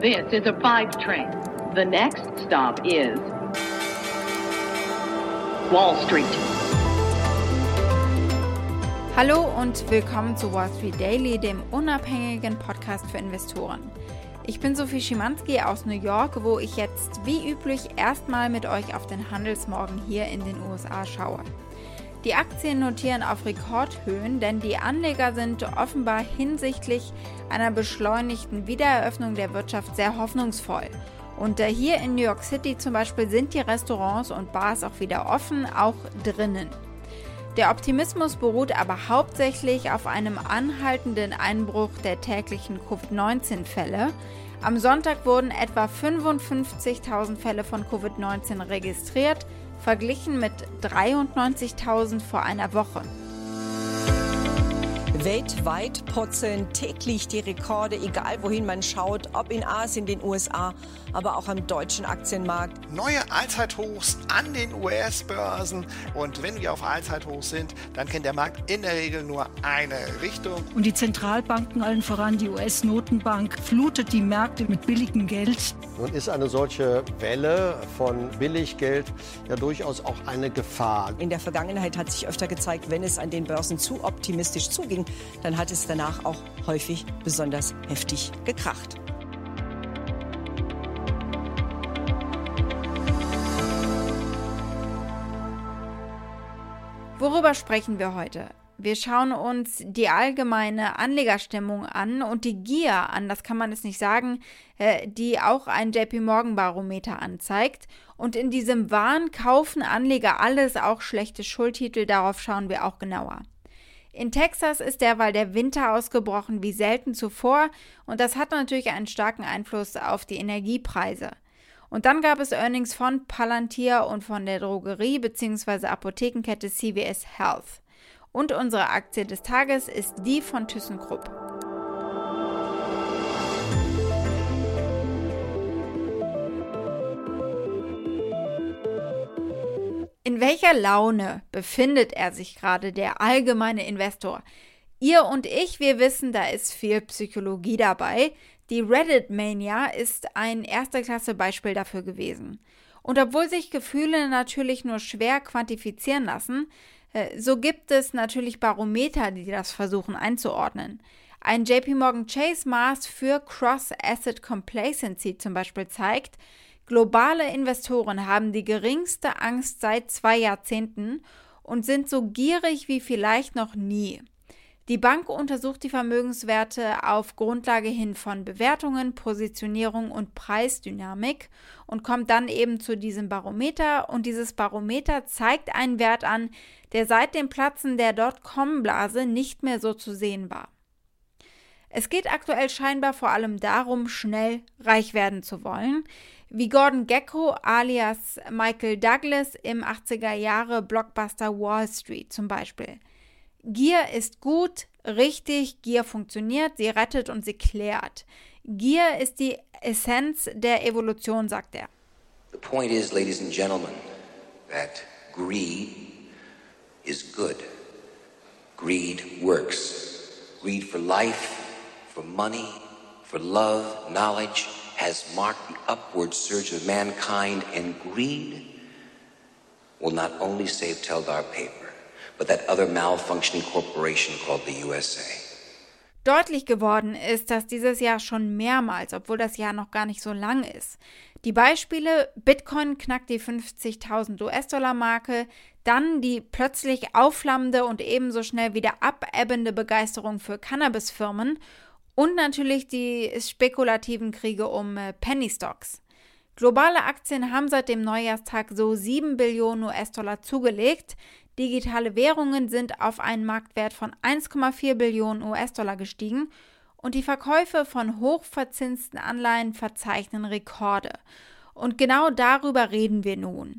This is a five train. The next stop is Wall Street. Hallo und willkommen zu Wall Street Daily, dem unabhängigen Podcast für Investoren. Ich bin Sophie Schimanski aus New York, wo ich jetzt wie üblich erstmal mit euch auf den Handelsmorgen hier in den USA schaue. Die Aktien notieren auf Rekordhöhen, denn die Anleger sind offenbar hinsichtlich einer beschleunigten Wiedereröffnung der Wirtschaft sehr hoffnungsvoll. Und äh, hier in New York City zum Beispiel sind die Restaurants und Bars auch wieder offen, auch drinnen. Der Optimismus beruht aber hauptsächlich auf einem anhaltenden Einbruch der täglichen Covid-19-Fälle. Am Sonntag wurden etwa 55.000 Fälle von Covid-19 registriert, verglichen mit 93.000 vor einer Woche. Weltweit purzeln täglich die Rekorde, egal wohin man schaut, ob in Asien, den USA, aber auch am deutschen Aktienmarkt. Neue Allzeithochs an den US-Börsen. Und wenn wir auf Allzeithochs sind, dann kennt der Markt in der Regel nur eine Richtung. Und die Zentralbanken, allen voran die US-Notenbank, flutet die Märkte mit billigem Geld. Nun ist eine solche Welle von Billiggeld ja durchaus auch eine Gefahr. In der Vergangenheit hat sich öfter gezeigt, wenn es an den Börsen zu optimistisch zuging, dann hat es danach auch häufig besonders heftig gekracht. Worüber sprechen wir heute? Wir schauen uns die allgemeine Anlegerstimmung an und die Gier an, das kann man es nicht sagen, äh, die auch ein JP Morgan Barometer anzeigt. Und in diesem Wahn kaufen Anleger alles, auch schlechte Schuldtitel, darauf schauen wir auch genauer. In Texas ist derweil der Winter ausgebrochen wie selten zuvor und das hat natürlich einen starken Einfluss auf die Energiepreise. Und dann gab es Earnings von Palantir und von der Drogerie bzw. Apothekenkette CVS Health. Und unsere Aktie des Tages ist die von ThyssenKrupp. In welcher Laune befindet er sich gerade, der allgemeine Investor? Ihr und ich, wir wissen, da ist viel Psychologie dabei. Die Reddit-Mania ist ein erster Klasse Beispiel dafür gewesen. Und obwohl sich Gefühle natürlich nur schwer quantifizieren lassen, äh, so gibt es natürlich Barometer, die das versuchen einzuordnen. Ein JP Morgan Chase Maß für Cross-Asset Complacency zum Beispiel zeigt, Globale Investoren haben die geringste Angst seit zwei Jahrzehnten und sind so gierig wie vielleicht noch nie. Die Bank untersucht die Vermögenswerte auf Grundlage hin von Bewertungen, Positionierung und Preisdynamik und kommt dann eben zu diesem Barometer. Und dieses Barometer zeigt einen Wert an, der seit dem Platzen der Dotcom-Blase nicht mehr so zu sehen war. Es geht aktuell scheinbar vor allem darum, schnell reich werden zu wollen wie Gordon Gecko alias Michael Douglas im 80er Jahre Blockbuster Wall Street zum Beispiel. Gier ist gut, richtig, Gier funktioniert, sie rettet und sie klärt. Gier ist die Essenz der Evolution, sagt er. The point is, ladies and gentlemen, that greed is good. Greed works. Greed for life, for money, for love, knowledge, has marked the upward surge of mankind, and greed will not only save Teldar Paper, but that other malfunctioning corporation called the USA. Deutlich geworden ist das dieses Jahr schon mehrmals, obwohl das Jahr noch gar nicht so lang ist. Die Beispiele: Bitcoin knackt die 50.000 US-Dollar-Marke, dann die plötzlich aufflammende und ebenso schnell wieder abebbende Begeisterung für Cannabisfirmen und natürlich die spekulativen Kriege um äh, Penny Stocks. Globale Aktien haben seit dem Neujahrstag so 7 Billionen US-Dollar zugelegt. Digitale Währungen sind auf einen Marktwert von 1,4 Billionen US-Dollar gestiegen und die Verkäufe von hochverzinsten Anleihen verzeichnen Rekorde. Und genau darüber reden wir nun.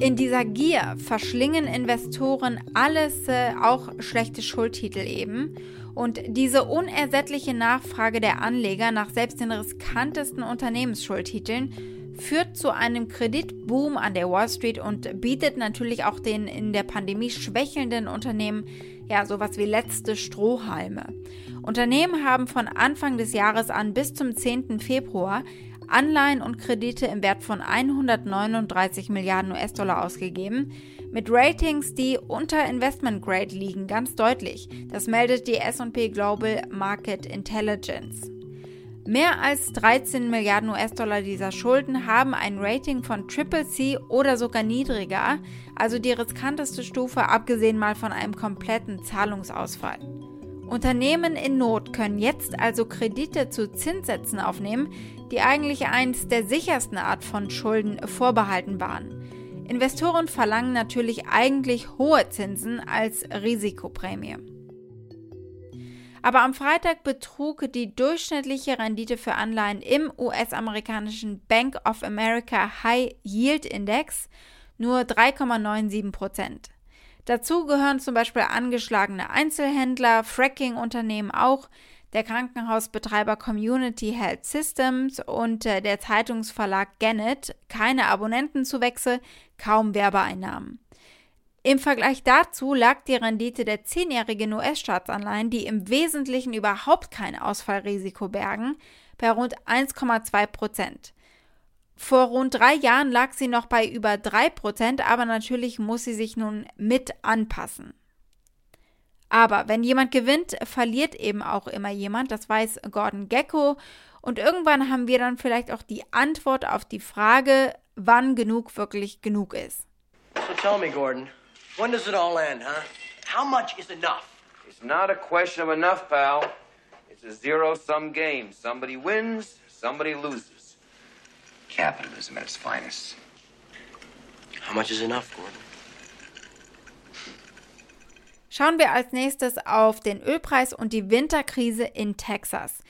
In dieser Gier verschlingen Investoren alles, äh, auch schlechte Schuldtitel eben. Und diese unersättliche Nachfrage der Anleger nach selbst den riskantesten Unternehmensschuldtiteln führt zu einem Kreditboom an der Wall Street und bietet natürlich auch den in der Pandemie schwächelnden Unternehmen ja sowas wie letzte Strohhalme. Unternehmen haben von Anfang des Jahres an bis zum 10. Februar Anleihen und Kredite im Wert von 139 Milliarden US-Dollar ausgegeben, mit Ratings, die unter Investment Grade liegen, ganz deutlich. Das meldet die SP Global Market Intelligence. Mehr als 13 Milliarden US-Dollar dieser Schulden haben ein Rating von Triple C oder sogar niedriger, also die riskanteste Stufe, abgesehen mal von einem kompletten Zahlungsausfall. Unternehmen in Not können jetzt also Kredite zu Zinssätzen aufnehmen, die eigentlich eins der sichersten Art von Schulden vorbehalten waren. Investoren verlangen natürlich eigentlich hohe Zinsen als Risikoprämie. Aber am Freitag betrug die durchschnittliche Rendite für Anleihen im US-amerikanischen Bank of America High Yield Index nur 3,97 Prozent. Dazu gehören zum Beispiel angeschlagene Einzelhändler, Fracking-Unternehmen auch, der Krankenhausbetreiber Community Health Systems und äh, der Zeitungsverlag Gannett keine Abonnentenzuwächse, kaum Werbeeinnahmen. Im Vergleich dazu lag die Rendite der zehnjährigen US-Staatsanleihen, die im Wesentlichen überhaupt kein Ausfallrisiko bergen, bei rund 1,2 Prozent. Vor rund drei Jahren lag sie noch bei über 3 Prozent, aber natürlich muss sie sich nun mit anpassen. Aber wenn jemand gewinnt, verliert eben auch immer jemand. Das weiß Gordon Gecko. Und irgendwann haben wir dann vielleicht auch die Antwort auf die Frage, wann genug wirklich genug ist. So tell me, Gordon, when does it all end, huh? How much is enough? It's not a question of enough, pal. It's a zero-sum game. Somebody wins, somebody loses. Capitalism at its finest. How much is enough, Gordon? Schauen wir als nächstes auf den Ölpreis und die Winterkrise in Texas.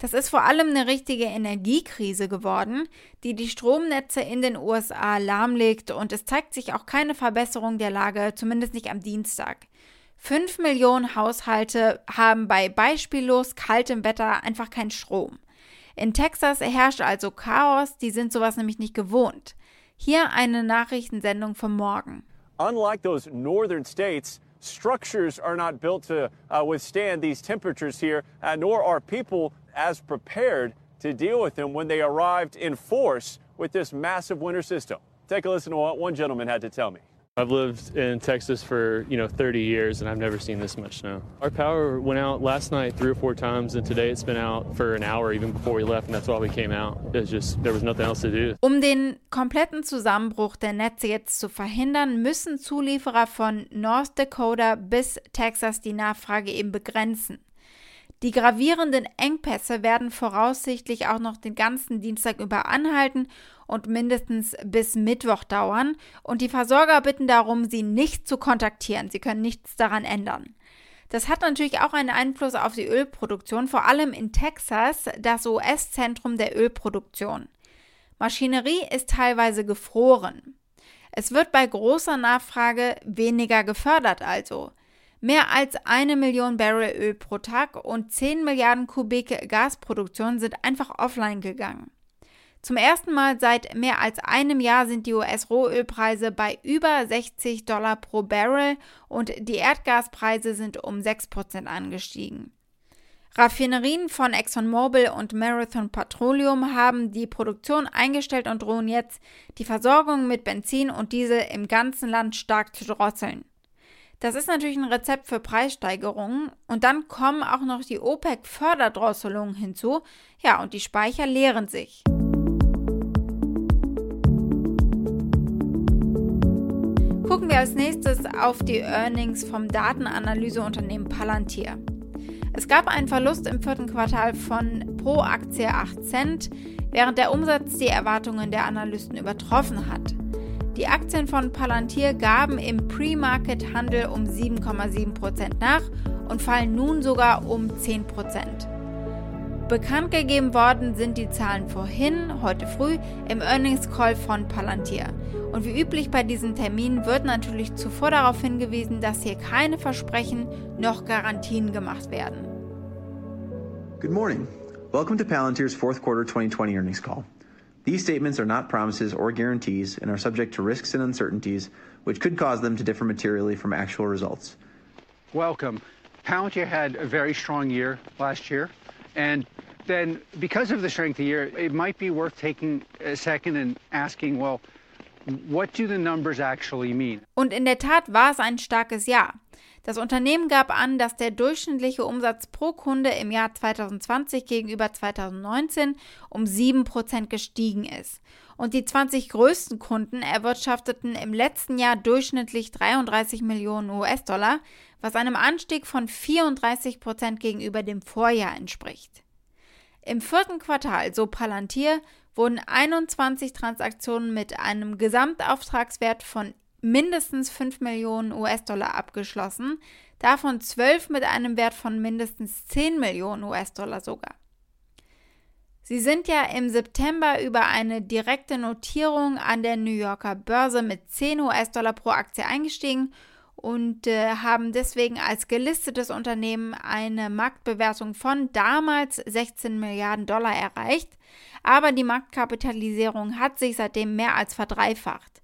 Das ist vor allem eine richtige Energiekrise geworden, die die Stromnetze in den USA lahmlegt und es zeigt sich auch keine Verbesserung der Lage, zumindest nicht am Dienstag. Fünf Millionen Haushalte haben bei beispiellos kaltem Wetter einfach keinen Strom. In Texas herrscht also Chaos, die sind sowas nämlich nicht gewohnt. Hier eine Nachrichtensendung vom Morgen. Unlike those northern states, structures are not built to uh, withstand these temperatures here, uh, nor are people as prepared to deal with them when they arrived in force with this massive winter system. Take a listen to what one gentleman had to tell me. I've lived in Texas for, you know, 30 years and I've never seen this much snow. Our power went out last night three or four times and today it's been out for an hour even before we left and that's why we came out. It's just there was nothing else to do. Um den kompletten Zusammenbruch der Netze jetzt zu verhindern, müssen Zulieferer von North Dakota bis Texas die Nachfrage eben begrenzen. Die gravierenden Engpässe werden voraussichtlich auch noch den ganzen Dienstag über anhalten und mindestens bis Mittwoch dauern. Und die Versorger bitten darum, sie nicht zu kontaktieren. Sie können nichts daran ändern. Das hat natürlich auch einen Einfluss auf die Ölproduktion, vor allem in Texas, das US-Zentrum der Ölproduktion. Maschinerie ist teilweise gefroren. Es wird bei großer Nachfrage weniger gefördert also. Mehr als eine Million Barrel Öl pro Tag und 10 Milliarden Kubik Gasproduktion sind einfach offline gegangen. Zum ersten Mal seit mehr als einem Jahr sind die US-Rohölpreise bei über 60 Dollar pro Barrel und die Erdgaspreise sind um 6% angestiegen. Raffinerien von ExxonMobil und Marathon Petroleum haben die Produktion eingestellt und drohen jetzt, die Versorgung mit Benzin und Diesel im ganzen Land stark zu drosseln. Das ist natürlich ein Rezept für Preissteigerungen. Und dann kommen auch noch die OPEC-Förderdrosselungen hinzu. Ja, und die Speicher leeren sich. Gucken wir als nächstes auf die Earnings vom Datenanalyseunternehmen Palantir. Es gab einen Verlust im vierten Quartal von pro Aktie 8 Cent, während der Umsatz die Erwartungen der Analysten übertroffen hat. Die Aktien von Palantir gaben im Pre-Market-Handel um 7,7% nach und fallen nun sogar um 10%. Bekannt gegeben worden sind die Zahlen vorhin, heute früh, im Earnings Call von Palantir. Und wie üblich bei diesen Terminen wird natürlich zuvor darauf hingewiesen, dass hier keine Versprechen noch Garantien gemacht werden. Good morning. Welcome to Palantir's fourth quarter 2020 earnings call. These statements are not promises or guarantees and are subject to risks and uncertainties, which could cause them to differ materially from actual results. Welcome. Palantir had a very strong year last year, and then because of the strength of the year, it might be worth taking a second and asking, well, Und in der Tat war es ein starkes Jahr. Das Unternehmen gab an, dass der durchschnittliche Umsatz pro Kunde im Jahr 2020 gegenüber 2019 um 7% gestiegen ist. Und die 20 größten Kunden erwirtschafteten im letzten Jahr durchschnittlich 33 Millionen US-Dollar, was einem Anstieg von 34% gegenüber dem Vorjahr entspricht. Im vierten Quartal, so Palantir, wurden 21 Transaktionen mit einem Gesamtauftragswert von mindestens 5 Millionen US-Dollar abgeschlossen, davon 12 mit einem Wert von mindestens 10 Millionen US-Dollar sogar. Sie sind ja im September über eine direkte Notierung an der New Yorker Börse mit 10 US-Dollar pro Aktie eingestiegen und äh, haben deswegen als gelistetes Unternehmen eine Marktbewertung von damals 16 Milliarden Dollar erreicht, aber die Marktkapitalisierung hat sich seitdem mehr als verdreifacht.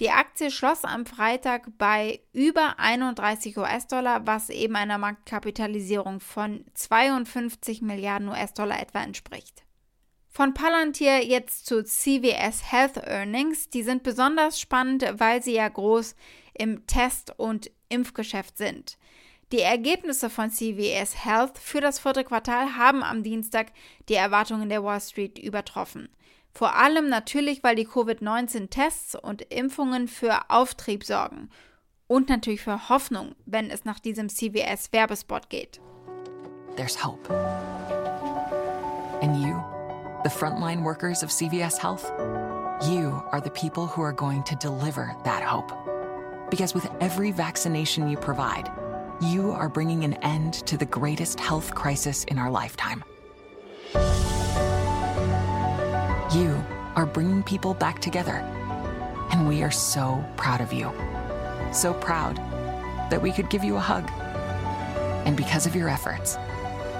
Die Aktie schloss am Freitag bei über 31 US-Dollar, was eben einer Marktkapitalisierung von 52 Milliarden US-Dollar etwa entspricht. Von Palantir jetzt zu CVS Health Earnings. Die sind besonders spannend, weil sie ja groß im Test- und Impfgeschäft sind. Die Ergebnisse von CVS Health für das vierte Quartal haben am Dienstag die Erwartungen der Wall Street übertroffen. Vor allem natürlich, weil die Covid-19-Tests und Impfungen für Auftrieb sorgen. Und natürlich für Hoffnung, wenn es nach diesem CVS-Werbespot geht. There's hope. And you, the frontline workers of CVS Health, you are the people who are going to deliver that hope. Because with every vaccination you provide, you are bringing an end to the greatest health crisis in our lifetime. You are bringing people back together. And we are so proud of you. So proud that we could give you a hug. And because of your efforts,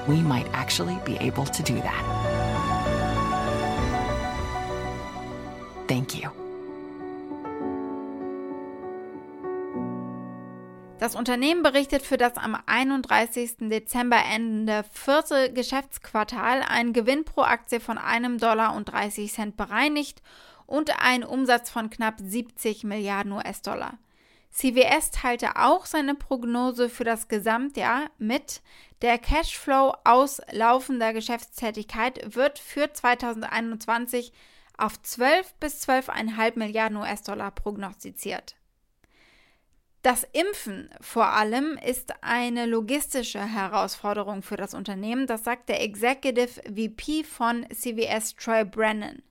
we might actually be able to do that. Thank you. Das Unternehmen berichtet für das am 31. Dezember endende vierte Geschäftsquartal einen Gewinn pro Aktie von einem Dollar und 30 Cent bereinigt und einen Umsatz von knapp 70 Milliarden US-Dollar. CWS teilte auch seine Prognose für das Gesamtjahr mit. Der Cashflow aus laufender Geschäftstätigkeit wird für 2021 auf 12 bis 12,5 Milliarden US-Dollar prognostiziert. Das Impfen vor allem ist eine logistische Herausforderung für das Unternehmen, das sagt der Executive VP von CVS Troy Brennan.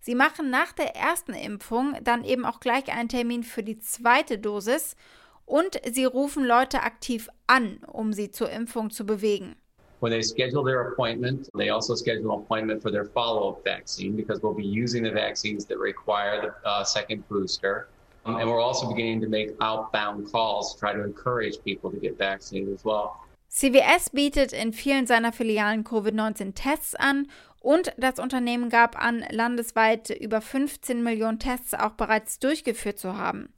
Sie machen nach der ersten Impfung dann eben auch gleich einen Termin für die zweite Dosis und sie rufen Leute aktiv an, um sie zur Impfung zu bewegen. When they schedule their appointment, they also schedule an appointment for their follow-up vaccine because we'll be using the vaccines that require the uh, second booster. Um, and we're also beginning to make outbound calls to try to encourage people to get vaccinated as well. CVS bietet in vielen seiner Filialen Covid-19-Tests an und das Unternehmen gab an, landesweit über 15 Millionen Tests auch bereits durchgeführt zu haben.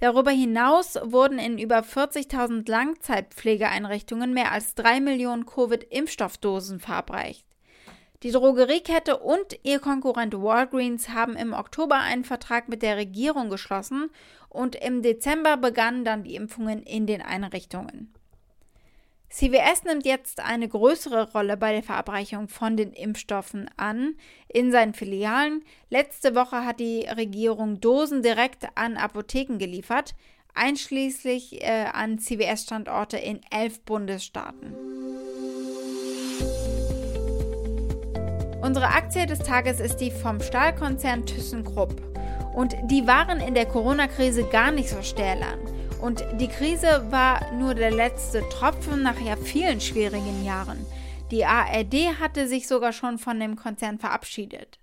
Darüber hinaus wurden in über 40.000 Langzeitpflegeeinrichtungen mehr als 3 Millionen Covid-Impfstoffdosen verabreicht. Die Drogeriekette und ihr Konkurrent Walgreens haben im Oktober einen Vertrag mit der Regierung geschlossen und im Dezember begannen dann die Impfungen in den Einrichtungen. CVS nimmt jetzt eine größere Rolle bei der Verabreichung von den Impfstoffen an in seinen Filialen. Letzte Woche hat die Regierung Dosen direkt an Apotheken geliefert, einschließlich äh, an CVS-Standorte in elf Bundesstaaten. Unsere Aktie des Tages ist die vom Stahlkonzern ThyssenKrupp. Und die waren in der Corona-Krise gar nicht so stählern. Und die Krise war nur der letzte Tropfen nach ja vielen schwierigen Jahren. Die ARD hatte sich sogar schon von dem Konzern verabschiedet.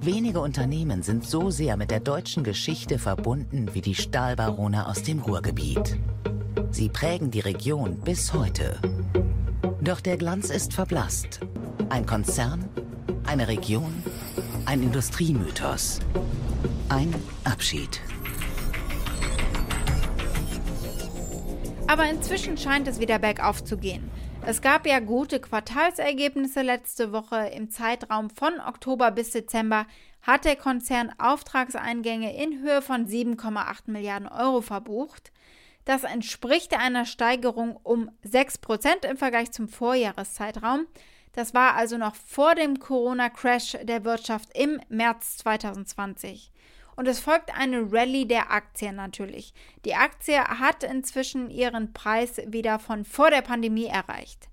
Wenige Unternehmen sind so sehr mit der deutschen Geschichte verbunden wie die Stahlbarone aus dem Ruhrgebiet. Sie prägen die Region bis heute. Doch der Glanz ist verblasst. Ein Konzern, eine Region, ein Industriemythos, ein Abschied. Aber inzwischen scheint es wieder bergauf zu gehen. Es gab ja gute Quartalsergebnisse letzte Woche. Im Zeitraum von Oktober bis Dezember hat der Konzern Auftragseingänge in Höhe von 7,8 Milliarden Euro verbucht. Das entspricht einer Steigerung um 6% im Vergleich zum Vorjahreszeitraum. Das war also noch vor dem Corona-Crash der Wirtschaft im März 2020. Und es folgt eine Rallye der Aktien natürlich. Die Aktie hat inzwischen ihren Preis wieder von vor der Pandemie erreicht.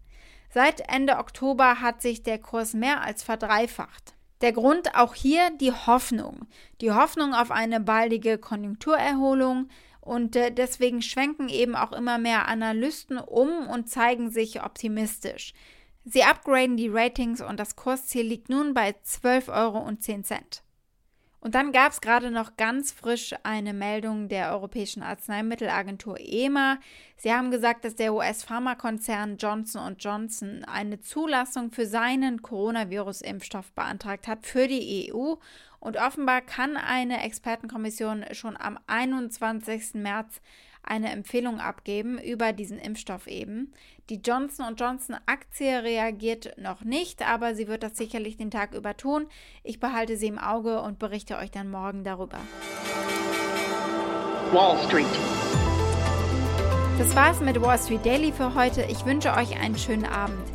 Seit Ende Oktober hat sich der Kurs mehr als verdreifacht. Der Grund auch hier die Hoffnung. Die Hoffnung auf eine baldige Konjunkturerholung und äh, deswegen schwenken eben auch immer mehr Analysten um und zeigen sich optimistisch. Sie upgraden die Ratings und das Kursziel liegt nun bei 12,10 Euro. Und dann gab es gerade noch ganz frisch eine Meldung der Europäischen Arzneimittelagentur EMA. Sie haben gesagt, dass der US-Pharmakonzern Johnson Johnson eine Zulassung für seinen Coronavirus-Impfstoff beantragt hat für die EU. Und offenbar kann eine Expertenkommission schon am 21. März eine Empfehlung abgeben über diesen Impfstoff eben. Die Johnson Johnson Aktie reagiert noch nicht, aber sie wird das sicherlich den Tag über tun. Ich behalte sie im Auge und berichte euch dann morgen darüber. Wall Street. Das war's mit Wall Street Daily für heute. Ich wünsche euch einen schönen Abend.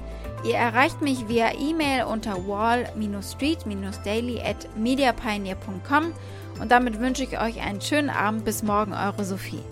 Ihr erreicht mich via E-Mail unter wall-street-daily at mediapioneer.com und damit wünsche ich euch einen schönen Abend. Bis morgen, eure Sophie.